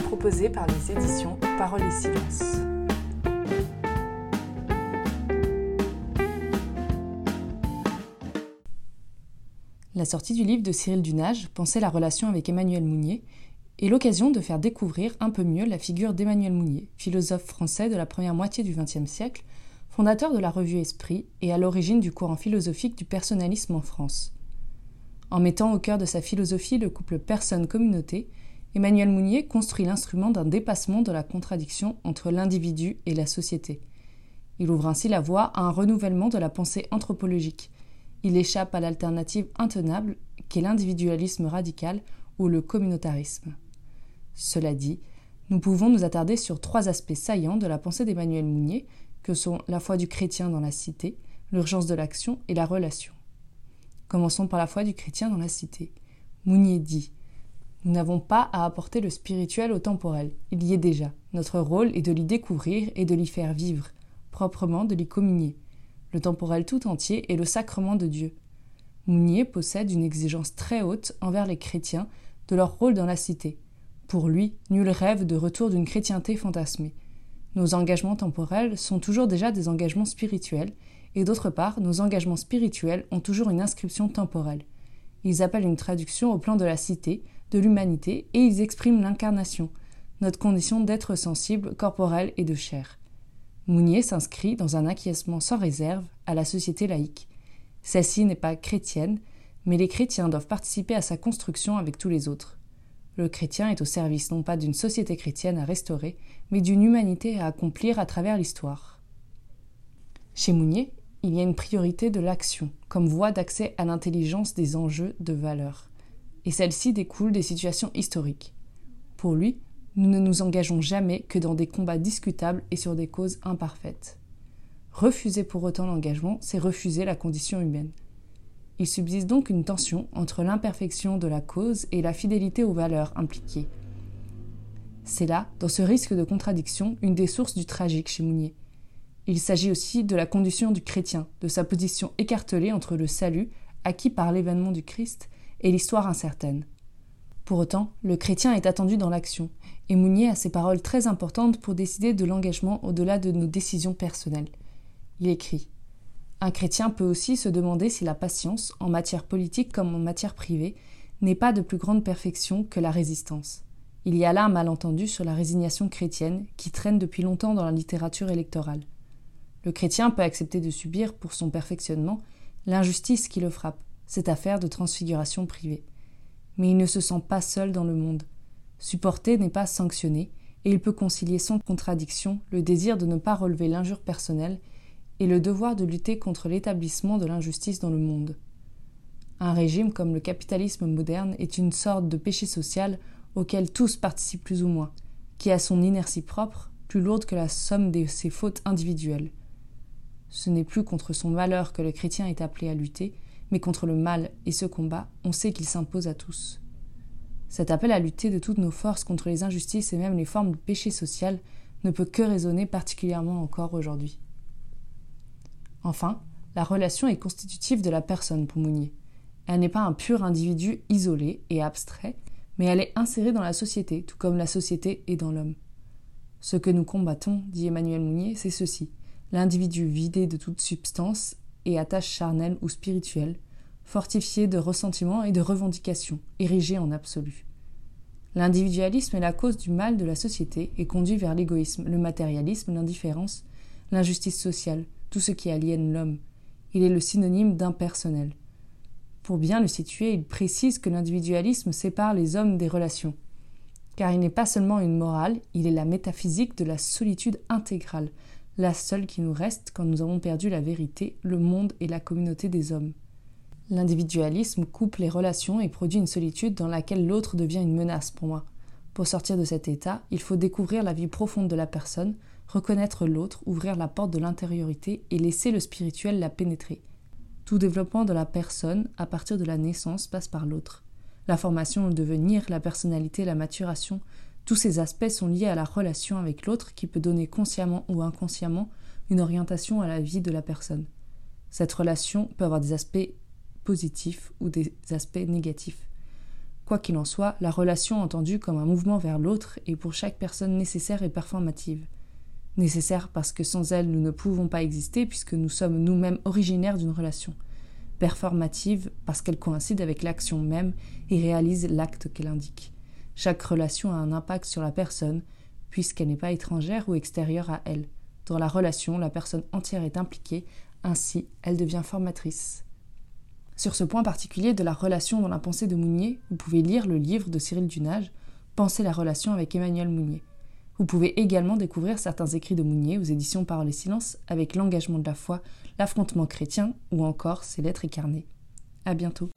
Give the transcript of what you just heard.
proposé par les éditions Parole et Silence. La sortie du livre de Cyril Dunage, Penser la relation avec Emmanuel Mounier, est l'occasion de faire découvrir un peu mieux la figure d'Emmanuel Mounier, philosophe français de la première moitié du XXe siècle, fondateur de la revue Esprit et à l'origine du courant philosophique du personnalisme en France. En mettant au cœur de sa philosophie le couple personne-communauté, Emmanuel Mounier construit l'instrument d'un dépassement de la contradiction entre l'individu et la société. Il ouvre ainsi la voie à un renouvellement de la pensée anthropologique. Il échappe à l'alternative intenable qu'est l'individualisme radical ou le communautarisme. Cela dit, nous pouvons nous attarder sur trois aspects saillants de la pensée d'Emmanuel Mounier, que sont la foi du chrétien dans la cité, l'urgence de l'action et la relation. Commençons par la foi du chrétien dans la cité. Mounier dit Nous n'avons pas à apporter le spirituel au temporel, il y est déjà. Notre rôle est de l'y découvrir et de l'y faire vivre, proprement de l'y communier. Le temporel tout entier est le sacrement de Dieu. Mounier possède une exigence très haute envers les chrétiens de leur rôle dans la cité. Pour lui, nul rêve de retour d'une chrétienté fantasmée. Nos engagements temporels sont toujours déjà des engagements spirituels, et d'autre part, nos engagements spirituels ont toujours une inscription temporelle. Ils appellent une traduction au plan de la cité, de l'humanité, et ils expriment l'incarnation, notre condition d'être sensible, corporel et de chair. Mounier s'inscrit dans un acquiescement sans réserve à la société laïque. Celle-ci n'est pas chrétienne, mais les chrétiens doivent participer à sa construction avec tous les autres. Le chrétien est au service non pas d'une société chrétienne à restaurer, mais d'une humanité à accomplir à travers l'histoire. Chez Mounier, il y a une priorité de l'action, comme voie d'accès à l'intelligence des enjeux de valeur. Et celle-ci découle des situations historiques. Pour lui, nous ne nous engageons jamais que dans des combats discutables et sur des causes imparfaites. Refuser pour autant l'engagement, c'est refuser la condition humaine. Il subsiste donc une tension entre l'imperfection de la cause et la fidélité aux valeurs impliquées. C'est là, dans ce risque de contradiction, une des sources du tragique chez Mounier. Il s'agit aussi de la condition du chrétien, de sa position écartelée entre le salut, acquis par l'événement du Christ, et l'histoire incertaine. Pour autant, le chrétien est attendu dans l'action, et Mounier a ses paroles très importantes pour décider de l'engagement au-delà de nos décisions personnelles. Il écrit Un chrétien peut aussi se demander si la patience, en matière politique comme en matière privée, n'est pas de plus grande perfection que la résistance. Il y a là un malentendu sur la résignation chrétienne qui traîne depuis longtemps dans la littérature électorale. Le chrétien peut accepter de subir, pour son perfectionnement, l'injustice qui le frappe, cette affaire de transfiguration privée. Mais il ne se sent pas seul dans le monde. Supporter n'est pas sanctionner, et il peut concilier sans contradiction le désir de ne pas relever l'injure personnelle et le devoir de lutter contre l'établissement de l'injustice dans le monde. Un régime comme le capitalisme moderne est une sorte de péché social auquel tous participent plus ou moins, qui a son inertie propre, plus lourde que la somme de ses fautes individuelles. Ce n'est plus contre son malheur que le chrétien est appelé à lutter, mais contre le mal, et ce combat, on sait qu'il s'impose à tous. Cet appel à lutter de toutes nos forces contre les injustices et même les formes de péché social ne peut que résonner particulièrement encore aujourd'hui. Enfin, la relation est constitutive de la personne pour Mounier. Elle n'est pas un pur individu isolé et abstrait, mais elle est insérée dans la société, tout comme la société est dans l'homme. Ce que nous combattons, dit Emmanuel Mounier, c'est ceci l'individu vidé de toute substance et attache charnelle ou spirituelle, fortifié de ressentiments et de revendications, érigé en absolu. L'individualisme est la cause du mal de la société et conduit vers l'égoïsme, le matérialisme, l'indifférence, l'injustice sociale, tout ce qui aliène l'homme. Il est le synonyme d'impersonnel. Pour bien le situer, il précise que l'individualisme sépare les hommes des relations. Car il n'est pas seulement une morale, il est la métaphysique de la solitude intégrale, la seule qui nous reste quand nous avons perdu la vérité, le monde et la communauté des hommes. L'individualisme coupe les relations et produit une solitude dans laquelle l'autre devient une menace pour moi. Pour sortir de cet état, il faut découvrir la vie profonde de la personne, reconnaître l'autre, ouvrir la porte de l'intériorité et laisser le spirituel la pénétrer. Tout développement de la personne, à partir de la naissance, passe par l'autre. La formation, le devenir, la personnalité, la maturation, tous ces aspects sont liés à la relation avec l'autre qui peut donner consciemment ou inconsciemment une orientation à la vie de la personne. Cette relation peut avoir des aspects positifs ou des aspects négatifs. Quoi qu'il en soit, la relation entendue comme un mouvement vers l'autre est pour chaque personne nécessaire et performative. Nécessaire parce que sans elle nous ne pouvons pas exister puisque nous sommes nous-mêmes originaires d'une relation. Performative parce qu'elle coïncide avec l'action même et réalise l'acte qu'elle indique. Chaque relation a un impact sur la personne puisqu'elle n'est pas étrangère ou extérieure à elle. Dans la relation, la personne entière est impliquée, ainsi elle devient formatrice. Sur ce point particulier de la relation dans la pensée de Mounier, vous pouvez lire le livre de Cyril Dunage, Penser la relation avec Emmanuel Mounier. Vous pouvez également découvrir certains écrits de Mounier aux éditions Parole et Silence avec l'engagement de la foi, l'affrontement chrétien ou encore ses lettres incarnées. À bientôt.